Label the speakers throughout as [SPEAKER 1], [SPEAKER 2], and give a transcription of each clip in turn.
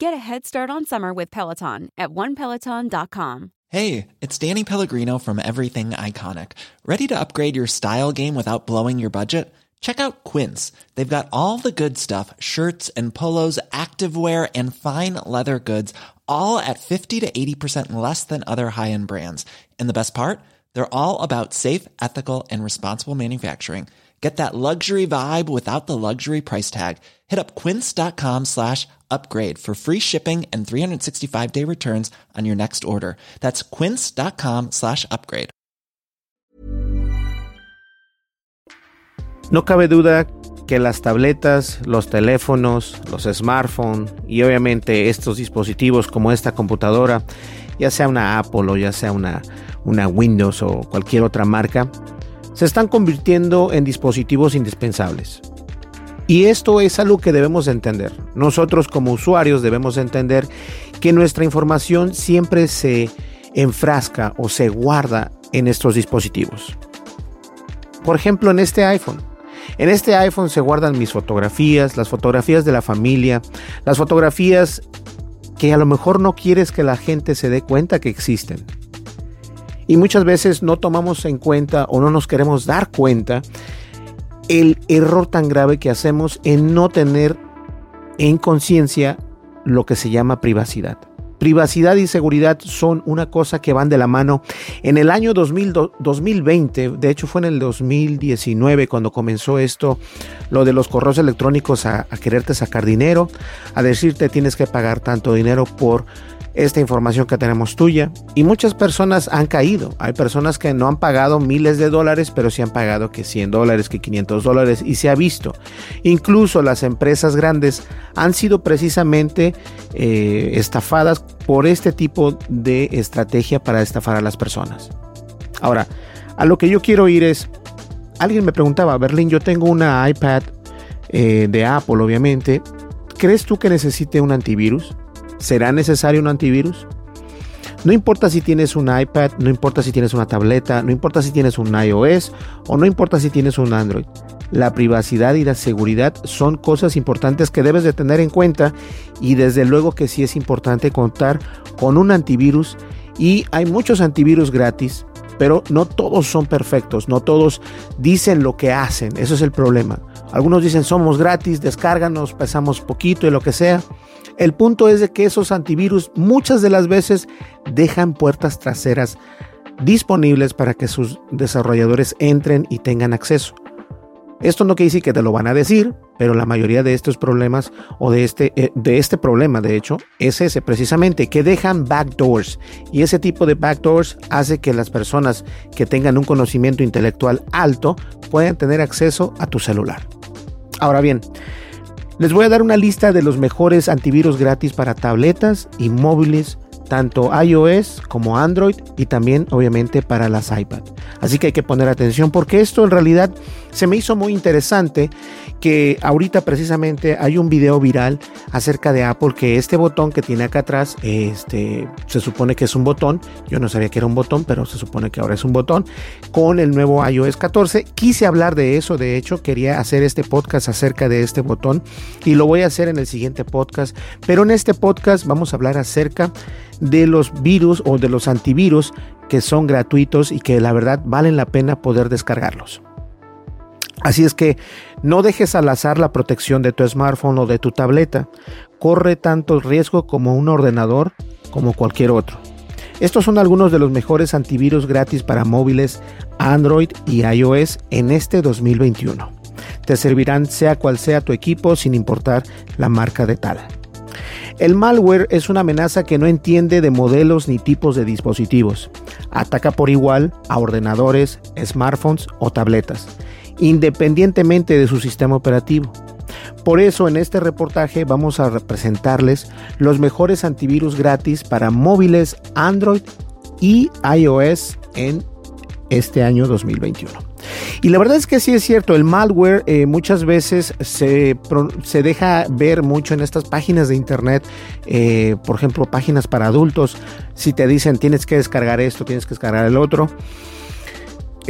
[SPEAKER 1] Get a head start on summer with Peloton at onepeloton.com.
[SPEAKER 2] Hey, it's Danny Pellegrino from Everything Iconic. Ready to upgrade your style game without blowing your budget? Check out Quince. They've got all the good stuff shirts and polos, activewear, and fine leather goods, all at 50 to 80% less than other high end brands. And the best part? They're all about safe, ethical, and responsible manufacturing. Get that luxury vibe without the luxury price tag. Hit up quince.com slash upgrade for free shipping and 365 day returns on your next order. That's quince.com slash upgrade.
[SPEAKER 3] No cabe duda que las tabletas, los teléfonos, los smartphones y obviamente estos dispositivos como esta computadora, ya sea una Apple o ya sea una, una Windows o cualquier otra marca, se están convirtiendo en dispositivos indispensables. Y esto es algo que debemos entender. Nosotros como usuarios debemos entender que nuestra información siempre se enfrasca o se guarda en estos dispositivos. Por ejemplo, en este iPhone. En este iPhone se guardan mis fotografías, las fotografías de la familia, las fotografías que a lo mejor no quieres que la gente se dé cuenta que existen. Y muchas veces no tomamos en cuenta o no nos queremos dar cuenta el error tan grave que hacemos en no tener en conciencia lo que se llama privacidad. Privacidad y seguridad son una cosa que van de la mano. En el año 2020, de hecho fue en el 2019 cuando comenzó esto, lo de los correos electrónicos a, a quererte sacar dinero, a decirte tienes que pagar tanto dinero por esta información que tenemos tuya. Y muchas personas han caído. Hay personas que no han pagado miles de dólares, pero sí han pagado que 100 dólares, que 500 dólares y se ha visto. Incluso las empresas grandes han sido precisamente eh, estafadas por este tipo de estrategia para estafar a las personas. Ahora, a lo que yo quiero ir es, alguien me preguntaba, Berlín, yo tengo una iPad eh, de Apple, obviamente. ¿Crees tú que necesite un antivirus? ¿Será necesario un antivirus? No importa si tienes un iPad, no importa si tienes una tableta, no importa si tienes un iOS o no importa si tienes un Android. La privacidad y la seguridad son cosas importantes que debes de tener en cuenta y desde luego que sí es importante contar con un antivirus y hay muchos antivirus gratis, pero no todos son perfectos, no todos dicen lo que hacen, eso es el problema. Algunos dicen somos gratis, descárganos, pesamos poquito y lo que sea. El punto es de que esos antivirus muchas de las veces dejan puertas traseras disponibles para que sus desarrolladores entren y tengan acceso. Esto no quiere decir que te lo van a decir, pero la mayoría de estos problemas o de este, eh, de este problema, de hecho, es ese precisamente, que dejan backdoors. Y ese tipo de backdoors hace que las personas que tengan un conocimiento intelectual alto puedan tener acceso a tu celular. Ahora bien, les voy a dar una lista de los mejores antivirus gratis para tabletas y móviles, tanto iOS como Android y también obviamente para las iPad. Así que hay que poner atención porque esto en realidad se me hizo muy interesante que ahorita precisamente hay un video viral acerca de Apple que este botón que tiene acá atrás, este, se supone que es un botón, yo no sabía que era un botón, pero se supone que ahora es un botón, con el nuevo iOS 14. Quise hablar de eso, de hecho quería hacer este podcast acerca de este botón y lo voy a hacer en el siguiente podcast, pero en este podcast vamos a hablar acerca de los virus o de los antivirus que son gratuitos y que la verdad valen la pena poder descargarlos. Así es que no dejes al azar la protección de tu smartphone o de tu tableta. Corre tanto riesgo como un ordenador como cualquier otro. Estos son algunos de los mejores antivirus gratis para móviles Android y iOS en este 2021. Te servirán sea cual sea tu equipo sin importar la marca de tal. El malware es una amenaza que no entiende de modelos ni tipos de dispositivos. Ataca por igual a ordenadores, smartphones o tabletas independientemente de su sistema operativo. Por eso en este reportaje vamos a representarles los mejores antivirus gratis para móviles Android y iOS en este año 2021. Y la verdad es que sí es cierto, el malware eh, muchas veces se, se, deja ver mucho en estas páginas de internet, eh, por ejemplo, páginas para adultos, si te dicen tienes que descargar esto, tienes que descargar el otro,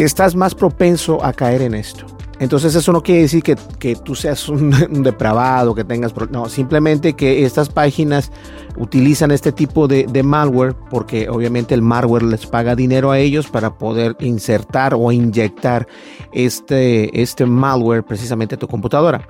[SPEAKER 3] estás más propenso a caer en esto. Entonces eso no quiere decir que, tú seas un, depravado, que tengas... No, simplemente que estas páginas utilizan este tipo de, malware porque obviamente el malware les paga dinero a ellos para poder insertar o inyectar este, este malware precisamente a tu computadora.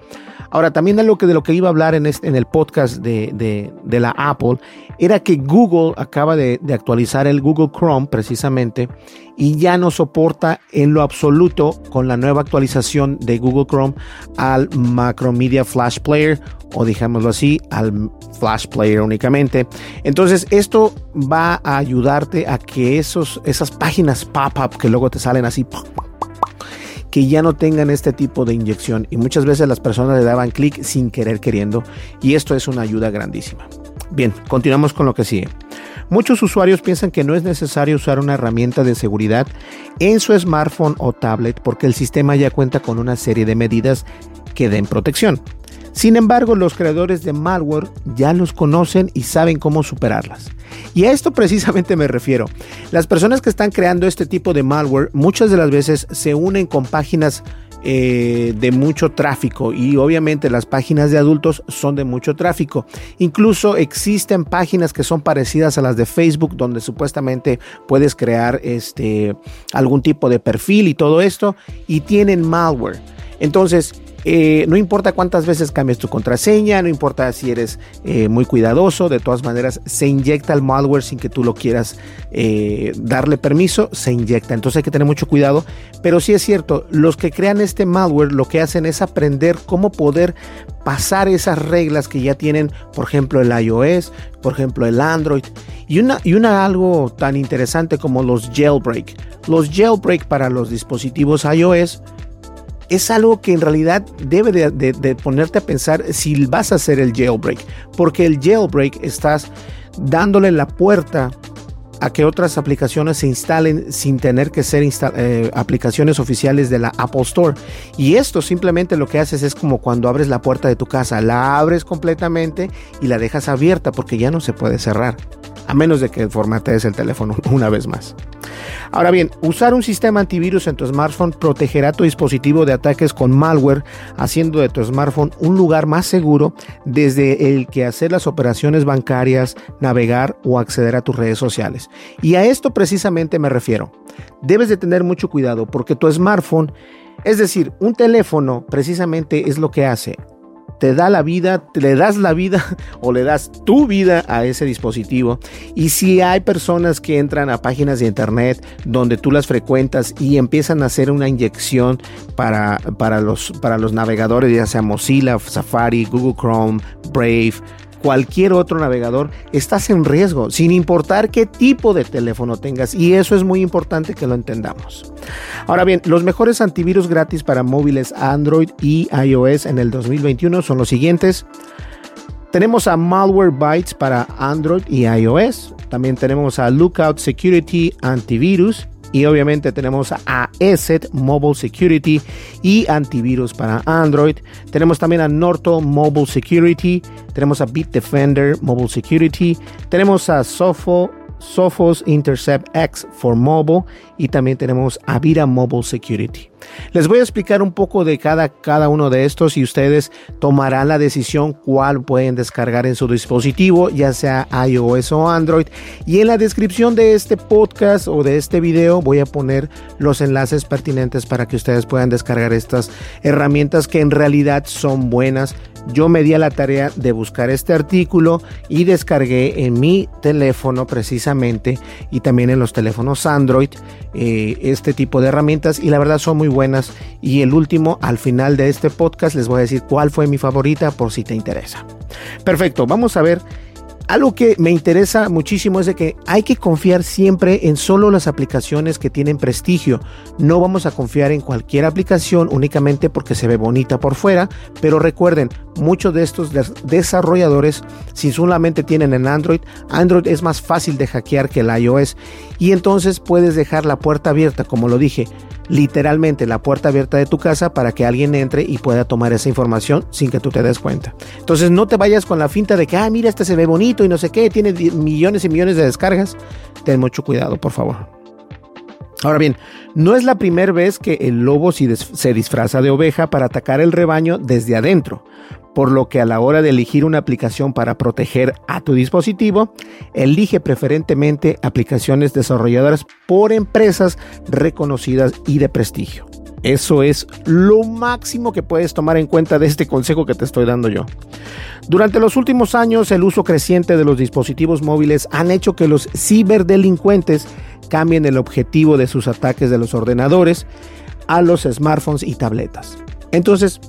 [SPEAKER 3] Ahora, también de lo que, de lo que iba a hablar en, este, en el podcast de, la Apple era que Google acaba de, de, actualizar el Google Chrome precisamente y ya no soporta en lo absoluto con la nueva actualización de Google Chrome al Macromedia Flash Player o digámoslo así, al Flash Player únicamente. Entonces esto va a ayudarte a que esos, esas páginas pop-up que luego te salen así que ya no tengan este tipo de inyección y muchas veces las personas le daban clic sin querer queriendo y esto es una ayuda grandísima. Bien, continuamos con lo que sigue. Muchos usuarios piensan que no es necesario usar una herramienta de seguridad en su smartphone o tablet porque el sistema ya cuenta con una serie de medidas que den protección. Sin embargo, los creadores de malware ya los conocen y saben cómo superarlas. Y a esto precisamente me refiero. Las personas que están creando este tipo de malware muchas de las veces se unen con páginas eh, de mucho tráfico y obviamente las páginas de adultos son de mucho tráfico. Incluso existen páginas que son parecidas a las de Facebook donde supuestamente puedes crear este algún tipo de perfil y todo esto y tienen malware. Entonces, eh, no importa cuántas veces cambies tu contraseña, no importa si eres eh, muy cuidadoso, de todas maneras se inyecta el malware sin que tú lo quieras eh, darle permiso, se inyecta. Entonces hay que tener mucho cuidado. Pero sí es cierto, los que crean este malware lo que hacen es aprender cómo poder pasar esas reglas que ya tienen, por ejemplo, el iOS, por ejemplo, el Android. Y una, y una algo tan interesante como los jailbreak. Los jailbreak para los dispositivos iOS es algo que en realidad debe de, ponerte a pensar si vas a hacer el jailbreak, porque el jailbreak estás dándole la puerta a que otras aplicaciones se instalen sin tener que ser eh, aplicaciones oficiales de la Apple Store. Y esto simplemente lo que haces es como cuando abres la puerta de tu casa, la abres completamente y la dejas abierta porque ya no se puede cerrar, a menos de que formatees el teléfono una vez más. Ahora bien, usar un sistema antivirus en tu smartphone protegerá tu dispositivo de ataques con malware, haciendo de tu smartphone un lugar más seguro desde el que hacer las operaciones bancarias, navegar o acceder a tus redes sociales. Y a esto precisamente me refiero. Debes de tener mucho cuidado porque tu smartphone, es decir, un teléfono precisamente es lo que hace te da la vida, le das la vida o le das tu vida a ese dispositivo. Y si hay personas que entran a páginas de internet donde tú las frecuentas y empiezan a hacer una inyección para, para, los, para los navegadores, ya sea Mozilla, Safari, Google Chrome, Brave, cualquier otro navegador, estás en riesgo, sin importar qué tipo de teléfono tengas. Y eso es muy importante que lo entendamos. Ahora bien, los mejores antivirus gratis para móviles Android y iOS en el 2021 son los siguientes. Tenemos a Malwarebytes para Android y iOS. También tenemos a Lookout Security Antivirus y obviamente tenemos a ESET Mobile Security y antivirus para Android. Tenemos también a Norton Mobile Security. Tenemos a Bitdefender Mobile Security. Tenemos a Sofo Sophos Intercept X for Mobile y también tenemos Avira Mobile Security. Les voy a explicar un poco de cada, cada uno de estos y ustedes tomarán la decisión cuál pueden descargar en su dispositivo, ya sea iOS o Android. Y en la descripción de este podcast o de este video voy a poner los enlaces pertinentes para que ustedes puedan descargar estas herramientas que en realidad son buenas yo me di a la tarea de buscar este artículo y descargué en mi teléfono precisamente y también en los teléfonos Android eh, este tipo de herramientas y la verdad son muy buenas y el último al final de este podcast les voy a decir cuál fue mi favorita por si te interesa. Perfecto, vamos a ver algo que me interesa muchísimo es de que hay que confiar siempre en solo las aplicaciones que tienen prestigio. No vamos a confiar en cualquier aplicación únicamente porque se ve bonita por fuera, pero recuerden, muchos de estos desarrolladores, si solamente tienen en Android, Android es más fácil de hackear que el iOS y entonces puedes dejar la puerta abierta, como lo dije, literalmente la puerta abierta de tu casa para que alguien entre y pueda tomar esa información sin que tú te des cuenta. Entonces no te vayas con la finta de que, ah, mira, este se ve bonito y no sé qué, tiene millones y millones de descargas. Ten mucho cuidado, por favor. Ahora bien, no es la primera vez que el lobo se disfraza de oveja para atacar el rebaño desde adentro, por lo que a la hora de elegir una aplicación para proteger a tu dispositivo, elige preferentemente aplicaciones desarrolladas por empresas reconocidas y de prestigio. Eso es lo máximo que puedes tomar en cuenta de este consejo que te estoy dando yo. Durante los últimos años, el uso creciente de los dispositivos móviles han hecho que los ciberdelincuentes cambien el objetivo de sus ataques de los ordenadores a los smartphones y tabletas. Entonces,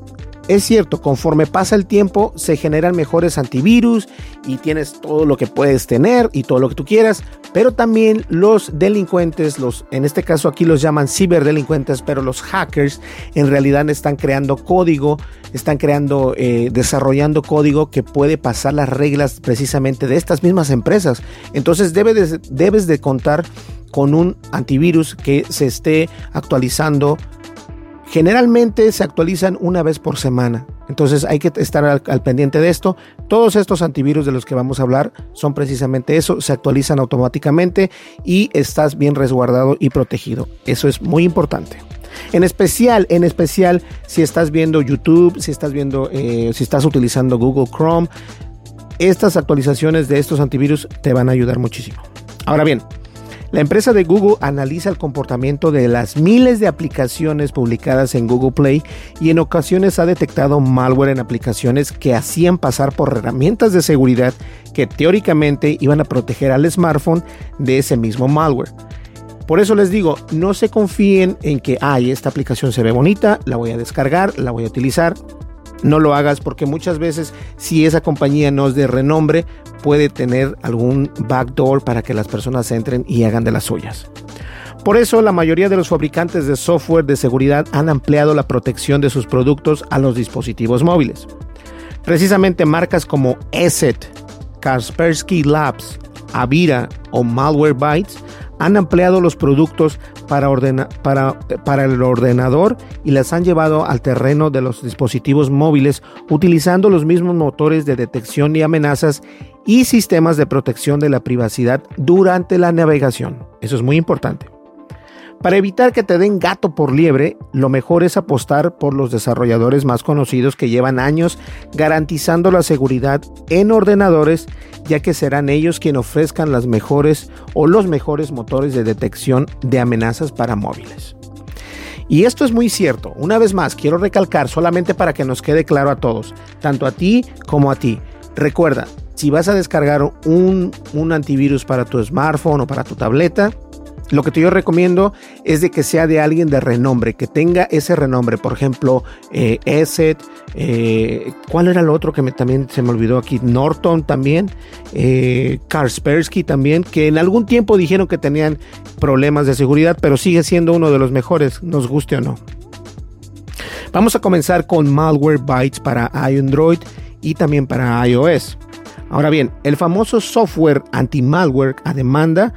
[SPEAKER 3] es cierto, conforme pasa el tiempo se generan mejores antivirus y tienes todo lo que puedes tener y todo lo que tú quieras, pero también los delincuentes, los en este caso aquí los llaman ciberdelincuentes, pero los hackers en realidad están creando código, están creando, eh, desarrollando código que puede pasar las reglas precisamente de estas mismas empresas. Entonces debes debes de contar con un antivirus que se esté actualizando. Generalmente se actualizan una vez por semana. Entonces hay que estar al, pendiente de esto. Todos estos antivirus de los que vamos a hablar son precisamente eso. Se actualizan automáticamente y estás bien resguardado y protegido. Eso es muy importante. En especial, en especial si estás viendo YouTube, si estás viendo, eh, si estás utilizando Google Chrome, estas actualizaciones de estos antivirus te van a ayudar muchísimo. Ahora bien, la empresa de Google analiza el comportamiento de las miles de aplicaciones publicadas en Google Play y en ocasiones ha detectado malware en aplicaciones que hacían pasar por herramientas de seguridad que teóricamente iban a proteger al smartphone de ese mismo malware. Por eso les digo, no se confíen en que, ay, esta aplicación se ve bonita, la voy a descargar, la voy a utilizar no lo hagas porque muchas veces si esa compañía no es de renombre puede tener algún backdoor para que las personas entren y hagan de las suyas. Por eso la mayoría de los fabricantes de software de seguridad han ampliado la protección de sus productos a los dispositivos móviles. Precisamente marcas como ESET, Kaspersky Labs, Avira o Malwarebytes han ampliado los productos para, para, para, el ordenador y las han llevado al terreno de los dispositivos móviles utilizando los mismos motores de detección y amenazas y sistemas de protección de la privacidad durante la navegación. Eso es muy importante. Para evitar que te den gato por liebre, lo mejor es apostar por los desarrolladores más conocidos que llevan años garantizando la seguridad en ordenadores, ya que serán ellos quienes ofrezcan las mejores o los mejores motores de detección de amenazas para móviles. Y esto es muy cierto. Una vez más, quiero recalcar solamente para que nos quede claro a todos, tanto a ti como a ti. Recuerda, si vas a descargar un, un antivirus para tu smartphone o para tu tableta, lo que yo recomiendo es de que sea de alguien de renombre, que tenga ese renombre. Por ejemplo, eh, eh, ¿cuál era el otro que también se me olvidó aquí? Norton también, eh, Kaspersky también, que en algún tiempo dijeron que tenían problemas de seguridad, pero sigue siendo uno de los mejores, nos guste o no. Vamos a comenzar con Malwarebytes para Android y también para iOS. Ahora bien, el famoso software anti-malware a demanda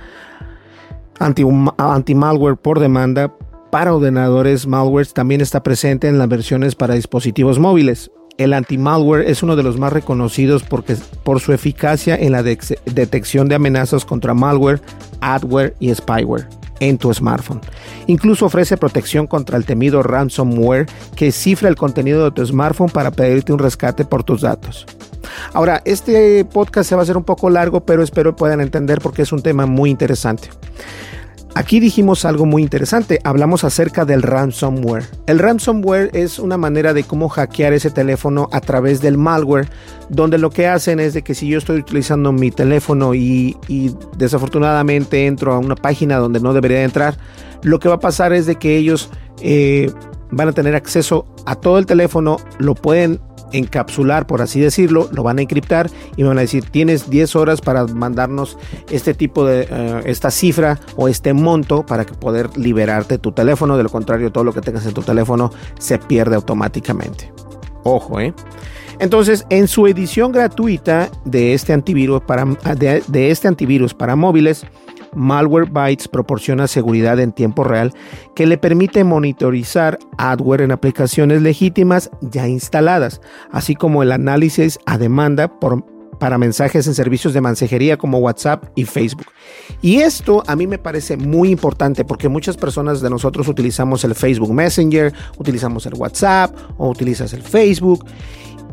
[SPEAKER 3] anti-malware por demanda para ordenadores malware también está presente en las versiones para dispositivos móviles. El anti-malware es uno de los más reconocidos porque, por su eficacia en la detección de amenazas contra malware, adware y spyware en tu smartphone. Incluso ofrece protección contra el temido ransomware que cifra el contenido de tu smartphone para pedirte un rescate por tus datos. Ahora, este podcast se va a hacer un poco largo, pero espero puedan entender porque es un tema muy interesante. Aquí dijimos algo muy interesante, hablamos acerca del ransomware. El ransomware es una manera de cómo hackear ese teléfono a través del malware, donde lo que hacen es de que si yo estoy utilizando mi teléfono y, desafortunadamente entro a una página donde no debería entrar, lo que va a pasar es de que ellos eh, van a tener acceso a todo el teléfono, lo pueden encapsular, por así decirlo, lo van a encriptar y me van a decir, tienes 10 horas para mandarnos este tipo de, eh, esta cifra o este monto para que poder liberarte tu teléfono. De lo contrario, todo lo que tengas en tu teléfono se pierde automáticamente. Ojo, ¿eh? Entonces, en su edición gratuita de este antivirus para, de, de este antivirus para móviles, Malwarebytes proporciona seguridad en tiempo real que le permite monitorizar adware en aplicaciones legítimas ya instaladas, así como el análisis a demanda para mensajes en servicios de mensajería como WhatsApp y Facebook. Y esto a mí me parece muy importante porque muchas personas de nosotros utilizamos el Facebook Messenger, utilizamos el WhatsApp o utilizas el Facebook.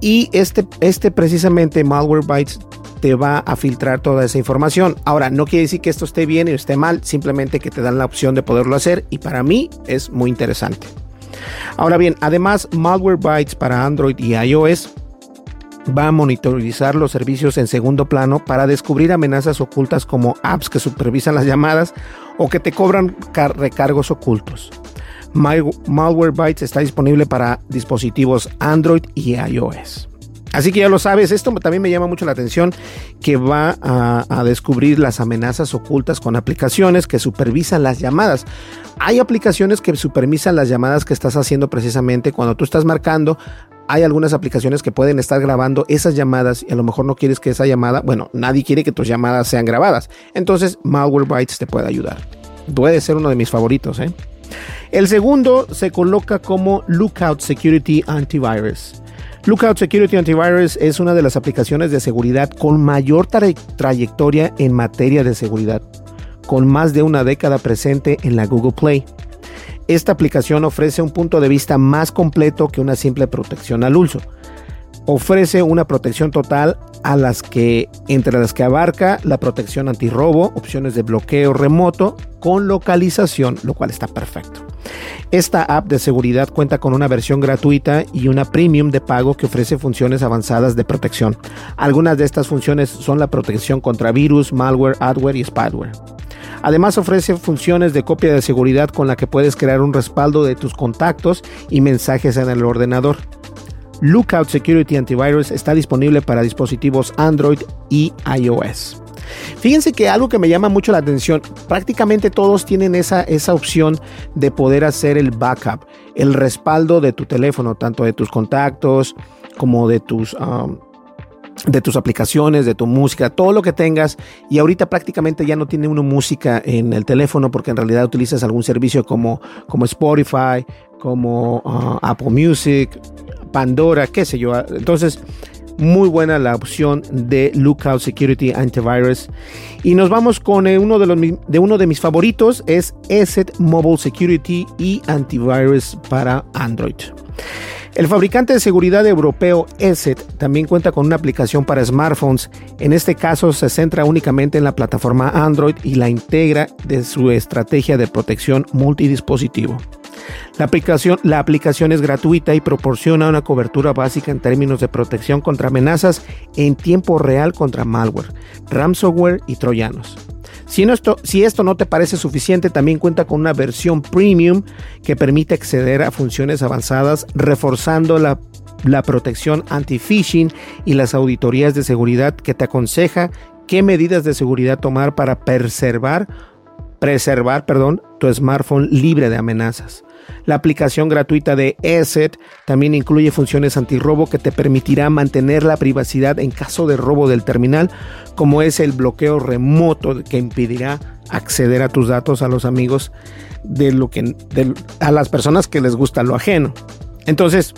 [SPEAKER 3] Y este, este precisamente Malwarebytes te va a filtrar toda esa información. Ahora, no quiere decir que esto esté bien o esté mal, simplemente que te dan la opción de poderlo hacer y para mí es muy interesante. Ahora bien, además Malwarebytes para Android y iOS va a monitorizar los servicios en segundo plano para descubrir amenazas ocultas como apps que supervisan las llamadas o que te cobran recargos ocultos. Malwarebytes está disponible para dispositivos Android y iOS. Así que ya lo sabes, esto también me llama mucho la atención que va a, descubrir las amenazas ocultas con aplicaciones que supervisan las llamadas. Hay aplicaciones que supervisan las llamadas que estás haciendo precisamente cuando tú estás marcando. Hay algunas aplicaciones que pueden estar grabando esas llamadas y a lo mejor no quieres que esa llamada, bueno, nadie quiere que tus llamadas sean grabadas. Entonces, Malwarebytes te puede ayudar. Puede ser uno de mis favoritos, ¿eh? El segundo se coloca como Lookout Security Antivirus. Lookout Security Antivirus es una de las aplicaciones de seguridad con mayor trayectoria en materia de seguridad, con más de una década presente en la Google Play. Esta aplicación ofrece un punto de vista más completo que una simple protección al uso. Ofrece una protección total a las que, entre las que abarca la protección antirrobo, opciones de bloqueo remoto con localización, lo cual está perfecto. Esta app de seguridad cuenta con una versión gratuita y una premium de pago que ofrece funciones avanzadas de protección. Algunas de estas funciones son la protección contra virus, malware, adware y spyware. Además ofrece funciones de copia de seguridad con la que puedes crear un respaldo de tus contactos y mensajes en el ordenador. Lookout Security Antivirus está disponible para dispositivos Android y iOS. Fíjense que algo que me llama mucho la atención, prácticamente todos tienen esa, esa opción de poder hacer el backup, el respaldo de tu teléfono, tanto de tus contactos como de tus... Um, de tus aplicaciones, de tu música, todo lo que tengas. Y ahorita prácticamente ya no tiene uno música en el teléfono porque en realidad utilizas algún servicio como, como Spotify, como uh, Apple Music, Pandora, qué sé yo. Entonces, muy buena la opción de Lookout Security Antivirus. Y nos vamos con eh, uno de, los, de uno de mis favoritos, es ESET Mobile Security y Antivirus para Android. El fabricante de seguridad europeo ESET también cuenta con una aplicación para smartphones. En este caso se centra únicamente en la plataforma Android y la integra de su estrategia de protección multidispositivo. La aplicación, la aplicación es gratuita y proporciona una cobertura básica en términos de protección contra amenazas en tiempo real contra malware, ransomware y troyanos. Si esto, si esto, no te parece suficiente, también cuenta con una versión premium que permite acceder a funciones avanzadas, reforzando la, la protección anti-phishing y las auditorías de seguridad que te aconseja qué medidas de seguridad tomar para preservar, preservar perdón, tu smartphone libre de amenazas. La aplicación gratuita de ESET también incluye funciones antirrobo que te permitirá mantener la privacidad en caso de robo del terminal, como es el bloqueo remoto que impedirá acceder a tus datos a los amigos de lo que a las personas que les gusta lo ajeno. Entonces,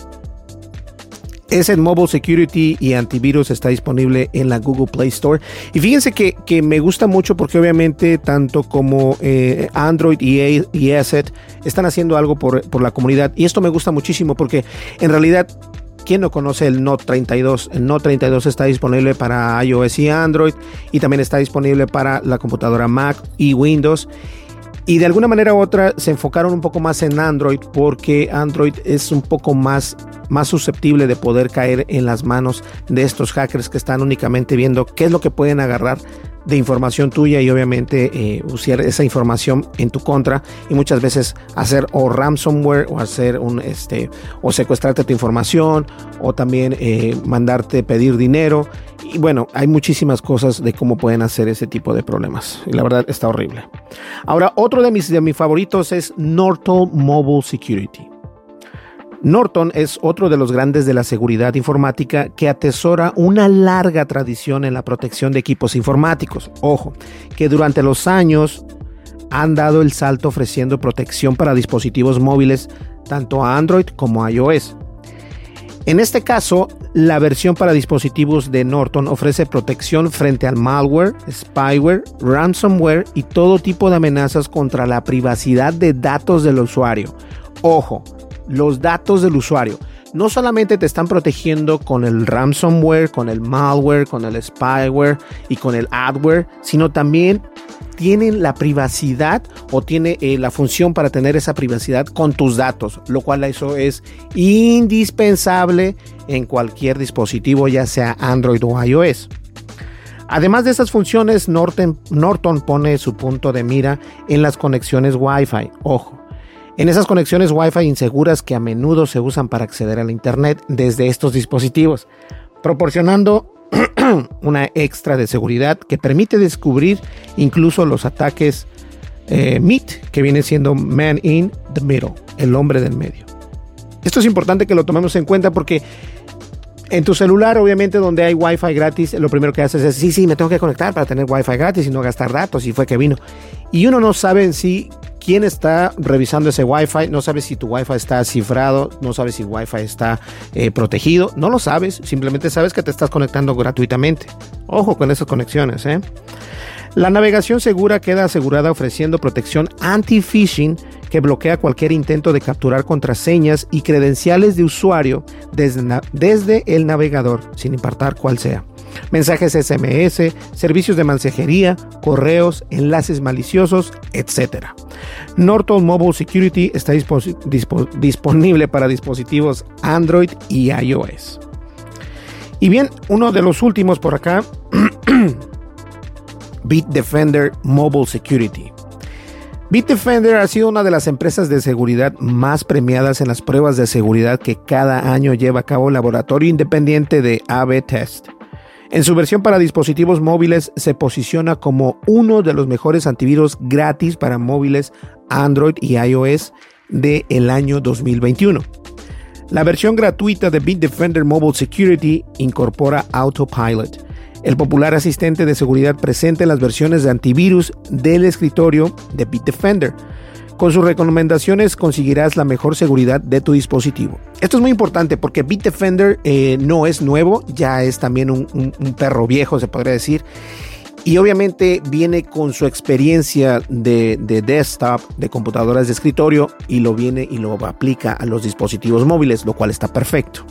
[SPEAKER 3] es el Mobile Security y Antivirus está disponible en la Google Play Store. Y fíjense que, me gusta mucho porque obviamente tanto como eh, Android y, y Asset están haciendo algo por, por la comunidad. Y esto me gusta muchísimo porque en realidad ¿Quién no conoce el Note 32? El Note 32 está disponible para iOS y Android y también está disponible para la computadora Mac y Windows. Y de alguna manera u otra se enfocaron un poco más en Android porque Android es un poco más, más susceptible de poder caer en las manos de estos hackers que están únicamente viendo qué es lo que pueden agarrar de información tuya y obviamente eh, usar esa información en tu contra y muchas veces hacer o ransomware o hacer un este o secuestrarte tu información o también eh, mandarte pedir dinero bueno hay muchísimas cosas de cómo pueden hacer ese tipo de problemas y la verdad está horrible ahora otro de mis de mis favoritos es Norton Mobile Security Norton es otro de los grandes de la seguridad informática que atesora una larga tradición en la protección de equipos informáticos. Ojo, que durante los años han dado el salto ofreciendo protección para dispositivos móviles tanto a Android como a iOS. En este caso, la versión para dispositivos de Norton ofrece protección frente al malware, spyware, ransomware y todo tipo de amenazas contra la privacidad de datos del usuario. Ojo, los datos del usuario no solamente te están protegiendo con el ransomware, con el malware, con el spyware y con el adware, sino también tienen la privacidad o tiene eh, la función para tener esa privacidad con tus datos, lo cual eso es indispensable en cualquier dispositivo, ya sea Android o iOS. Además de esas funciones, Norton, Norton pone su punto de mira en las conexiones Wi-Fi. Ojo, en esas conexiones Wi-Fi inseguras que a menudo se usan para acceder a la Internet desde estos dispositivos, proporcionando una extra de seguridad que permite descubrir incluso los ataques eh, MIT, que viene siendo Man in the Middle, el hombre del medio. Esto es importante que lo tomemos en cuenta porque en tu celular, obviamente, donde hay Wi-Fi gratis, lo primero que haces es, sí, sí, me tengo que conectar para tener Wi-Fi gratis y no gastar datos, y fue que vino. Y uno no sabe en sí quién está revisando ese Wi-Fi, no sabes si tu Wi-Fi está cifrado, no sabes si Wi-Fi está eh, protegido, no lo sabes, simplemente sabes que te estás conectando gratuitamente. Ojo con esas conexiones, ¿eh? La navegación segura queda asegurada ofreciendo protección anti-phishing que bloquea cualquier intento de capturar contraseñas y credenciales de usuario desde, desde el navegador, sin importar cuál sea mensajes SMS, servicios de mensajería, correos, enlaces maliciosos, etc. Norton Mobile Security está disponible para dispositivos Android y iOS. Y bien, uno de los últimos por acá, Bitdefender Mobile Security. Bitdefender ha sido una de las empresas de seguridad más premiadas en las pruebas de seguridad que cada año lleva a cabo el laboratorio independiente de AB Test. En su versión para dispositivos móviles se posiciona como uno de los mejores antivirus gratis para móviles Android y iOS del el año 2021. La versión gratuita de Bitdefender Mobile Security incorpora Autopilot, el popular asistente de seguridad presente en las versiones de antivirus del escritorio de Bitdefender con sus recomendaciones conseguirás la mejor seguridad de tu dispositivo. Esto es muy importante porque Bitdefender eh, no es nuevo, ya es también un, perro viejo, se podría decir. Y obviamente viene con su experiencia de, desktop, de computadoras de escritorio, y lo viene y lo aplica a los dispositivos móviles, lo cual está perfecto.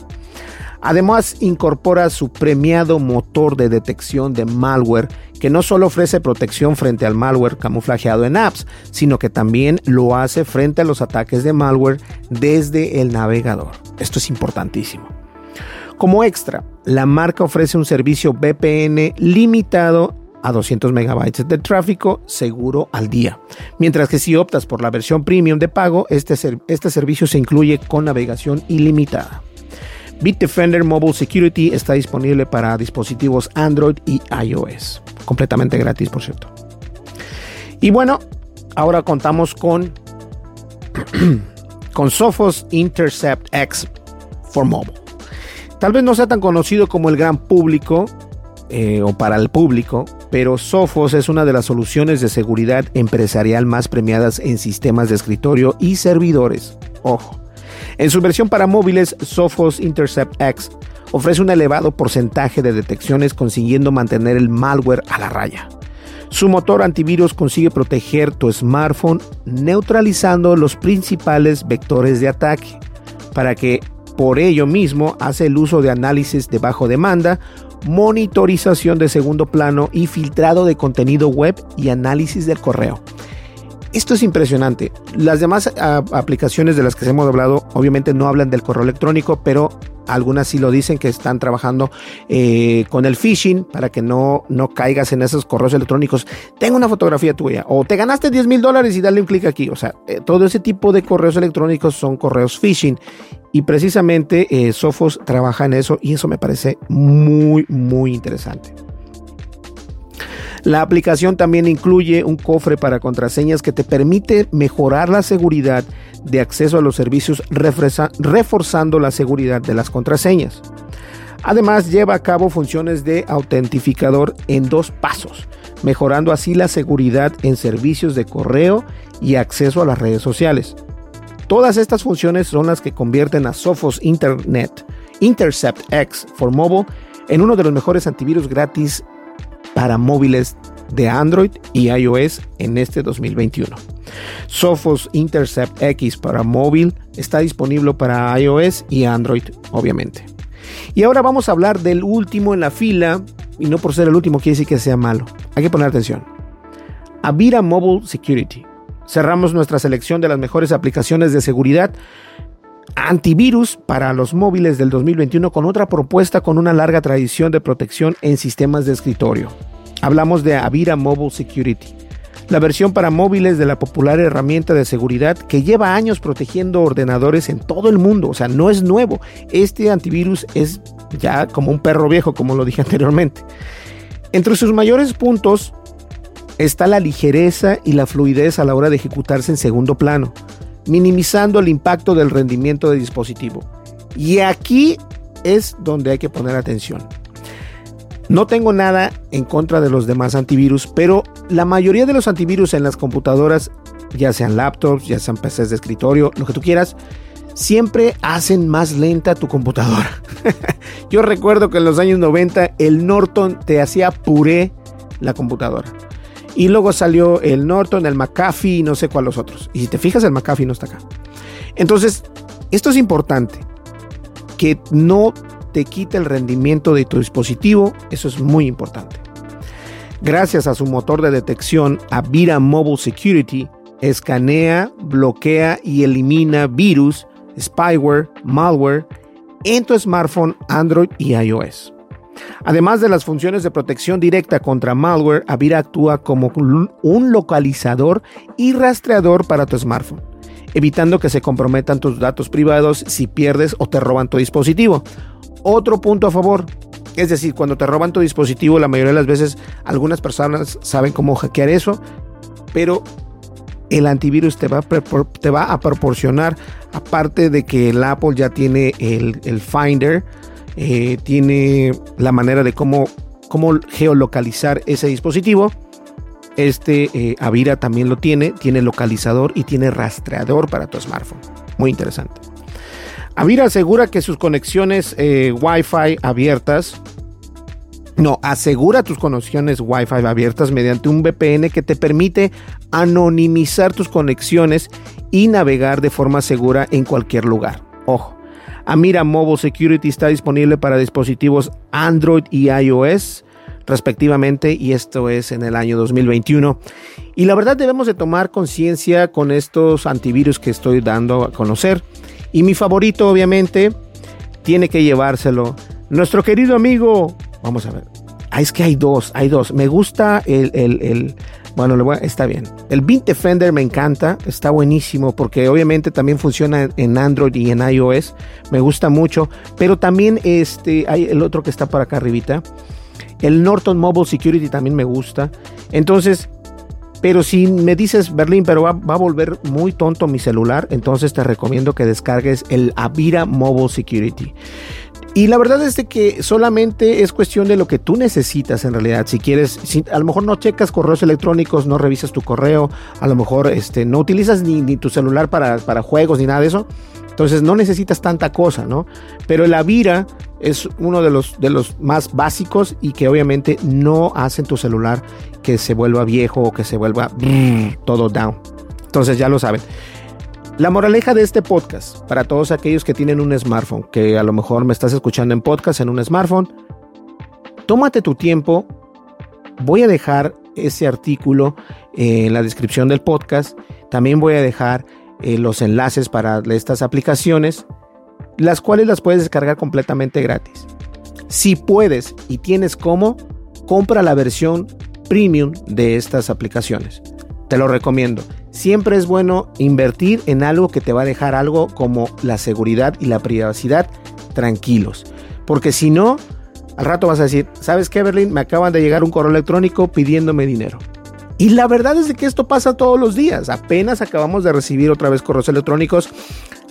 [SPEAKER 3] Además, incorpora su premiado motor de detección de malware que no solo ofrece protección frente al malware camuflajeado en apps, sino que también lo hace frente a los ataques de malware desde el navegador. Esto es importantísimo. Como extra, la marca ofrece un servicio VPN limitado a 200 megabytes de tráfico seguro al día. Mientras que si optas por la versión premium de pago, este, este servicio se incluye con navegación ilimitada. Bitdefender Mobile Security está disponible para dispositivos Android y iOS. Completamente gratis, por cierto. Y bueno, ahora contamos con, con Sophos Intercept X for Mobile. Tal vez no sea tan conocido como el gran público eh, o para el público, pero Sophos es una de las soluciones de seguridad empresarial más premiadas en sistemas de escritorio y servidores. Ojo. En su versión para móviles, Sophos Intercept X ofrece un elevado porcentaje de detecciones consiguiendo mantener el malware a la raya. Su motor antivirus consigue proteger tu smartphone neutralizando los principales vectores de ataque, para que por ello mismo hace el uso de análisis de bajo demanda, monitorización de segundo plano y filtrado de contenido web y análisis del correo. Esto es impresionante. Las demás aplicaciones de las que hemos hablado obviamente no hablan del correo electrónico, pero algunas sí lo dicen que están trabajando eh, con el phishing para que no, no caigas en esos correos electrónicos. Tengo una fotografía tuya o te ganaste 10 mil dólares y dale un clic aquí. O sea, eh, todo ese tipo de correos electrónicos son correos phishing y precisamente eh, Sophos trabaja en eso y eso me parece muy, muy interesante. La aplicación también incluye un cofre para contraseñas que te permite mejorar la seguridad de acceso a los servicios reforzando la seguridad de las contraseñas. Además lleva a cabo funciones de autentificador en dos pasos, mejorando así la seguridad en servicios de correo y acceso a las redes sociales. Todas estas funciones son las que convierten a Sophos Internet Intercept X for Mobile en uno de los mejores antivirus gratis para móviles de Android y iOS en este 2021. Sophos Intercept X para móvil está disponible para iOS y Android, obviamente. Y ahora vamos a hablar del último en la fila, y no por ser el último quiere decir que sea malo. Hay que poner atención. Avira Mobile Security. Cerramos nuestra selección de las mejores aplicaciones de seguridad antivirus para los móviles del 2021 con otra propuesta con una larga tradición de protección en sistemas de escritorio. Hablamos de Avira Mobile Security, la versión para móviles de la popular herramienta de seguridad que lleva años protegiendo ordenadores en todo el mundo, o sea, no es nuevo. Este antivirus es ya como un perro viejo, como lo dije anteriormente. Entre sus mayores puntos está la ligereza y la fluidez a la hora de ejecutarse en segundo plano minimizando el impacto del rendimiento del dispositivo. Y aquí es donde hay que poner atención. No tengo nada en contra de los demás antivirus, pero la mayoría de los antivirus en las computadoras, ya sean laptops, ya sean PCs de escritorio, lo que tú quieras, siempre hacen más lenta tu computadora. Yo recuerdo que en los años 90 el Norton te hacía puré la computadora. Y luego salió el Norton, el McAfee y no sé cuál los otros. Y si te fijas, el McAfee no está acá. Entonces, esto es importante. Que no te quite el rendimiento de tu dispositivo. Eso es muy importante. Gracias a su motor de detección, Avira Mobile Security escanea, bloquea y elimina virus, spyware, malware en tu smartphone, Android y iOS. Además de las funciones de protección directa contra malware, Avira actúa como un localizador y rastreador para tu smartphone, evitando que se comprometan tus datos privados si pierdes o te roban tu dispositivo. Otro punto a favor, es decir, cuando te roban tu dispositivo, la mayoría de las veces algunas personas saben cómo hackear eso, pero el antivirus te va a, proporcionar, aparte de que el Apple ya tiene el Finder, eh, tiene la manera de cómo, cómo geolocalizar ese dispositivo. Este eh, Avira también lo tiene, tiene localizador y tiene rastreador para tu smartphone. Muy interesante. Avira asegura que sus conexiones eh, Wi-Fi abiertas, no, asegura tus conexiones Wi-Fi abiertas mediante un VPN que te permite anonimizar tus conexiones y navegar de forma segura en cualquier lugar. Ojo, Amira Mobile Security está disponible para dispositivos Android y iOS respectivamente y esto es en el año 2021. Y la verdad debemos de tomar conciencia con estos antivirus que estoy dando a conocer. Y mi favorito obviamente tiene que llevárselo nuestro querido amigo, vamos a ver, ah, es que hay dos, hay dos. Me gusta el, el bueno, está bien. El Beat Defender me encanta, está buenísimo porque obviamente también funciona en Android y en iOS. Me gusta mucho, pero también este hay el otro que está por acá arribita. El Norton Mobile Security también me gusta. Entonces, pero si me dices Berlín, pero va, a volver muy tonto mi celular, entonces te recomiendo que descargues el Avira Mobile Security. Y la verdad es de que solamente es cuestión de lo que tú necesitas en realidad. Si quieres, si, a lo mejor no checas correos electrónicos, no revisas tu correo, a lo mejor este, no utilizas ni, tu celular para, para, juegos ni nada de eso. Entonces no necesitas tanta cosa, ¿no? Pero el Avira es uno de los, de los más básicos y que obviamente no hacen tu celular que se vuelva viejo o que se vuelva todo down. Entonces ya lo saben. La moraleja de este podcast, para todos aquellos que tienen un smartphone, que a lo mejor me estás escuchando en podcast en un smartphone, tómate tu tiempo. Voy a dejar ese artículo en la descripción del podcast. También voy a dejar eh, los enlaces para estas aplicaciones, las cuales las puedes descargar completamente gratis. Si puedes y tienes cómo, compra la versión premium de estas aplicaciones. Te lo recomiendo. Siempre es bueno invertir en algo que te va a dejar algo como la seguridad y la privacidad tranquilos. Porque si no, Al rato vas a decir, ¿sabes qué, Berlín? Me acaban de llegar un correo electrónico pidiéndome dinero. Y la verdad es que esto pasa todos los días. Apenas acabamos de recibir otra vez correos electrónicos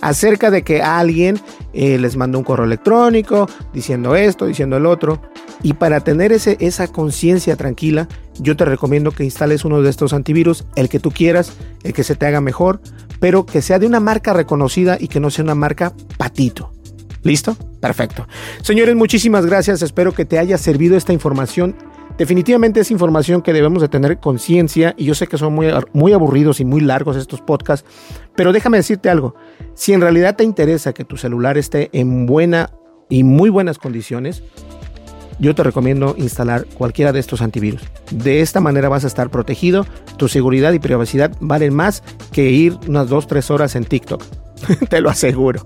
[SPEAKER 3] acerca de que alguien eh, les mandó un correo electrónico diciendo esto, diciendo el otro. Y para tener ese, esa conciencia tranquila, yo te recomiendo que instales uno de estos antivirus, el que tú quieras, el que se te haga mejor, pero que sea de una marca reconocida y que no sea una marca patito. ¿Listo? Perfecto. Señores, muchísimas gracias. Espero que te haya servido esta información. Definitivamente es información que debemos de tener conciencia y yo sé que son muy, muy aburridos y muy largos estos podcasts, pero déjame decirte algo. Si en realidad te interesa que tu celular esté en buena y muy buenas condiciones, yo te recomiendo instalar cualquiera de estos antivirus. De esta manera vas a estar protegido, tu seguridad y privacidad valen más que ir unas 2-3 horas en TikTok. Te lo aseguro.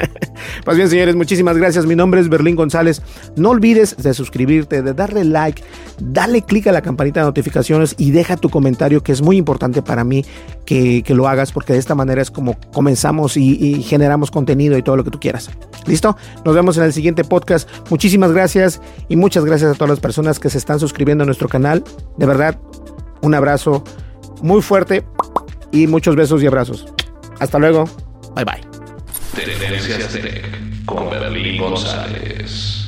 [SPEAKER 3] pues bien, señores, muchísimas gracias. Mi nombre es Berlín González. No olvides de suscribirte, de darle like, dale click a la campanita de notificaciones y deja tu comentario, que es muy importante para mí que, lo hagas, porque de esta manera es como comenzamos y, y generamos contenido y todo lo que tú quieras. ¿Listo? Nos vemos en el siguiente podcast. Muchísimas gracias y muchas gracias a todas las personas que se están suscribiendo a nuestro canal. De verdad, un abrazo muy fuerte y muchos besos y abrazos. Hasta luego. Bye bye. Tendencias Tech con Berlín González.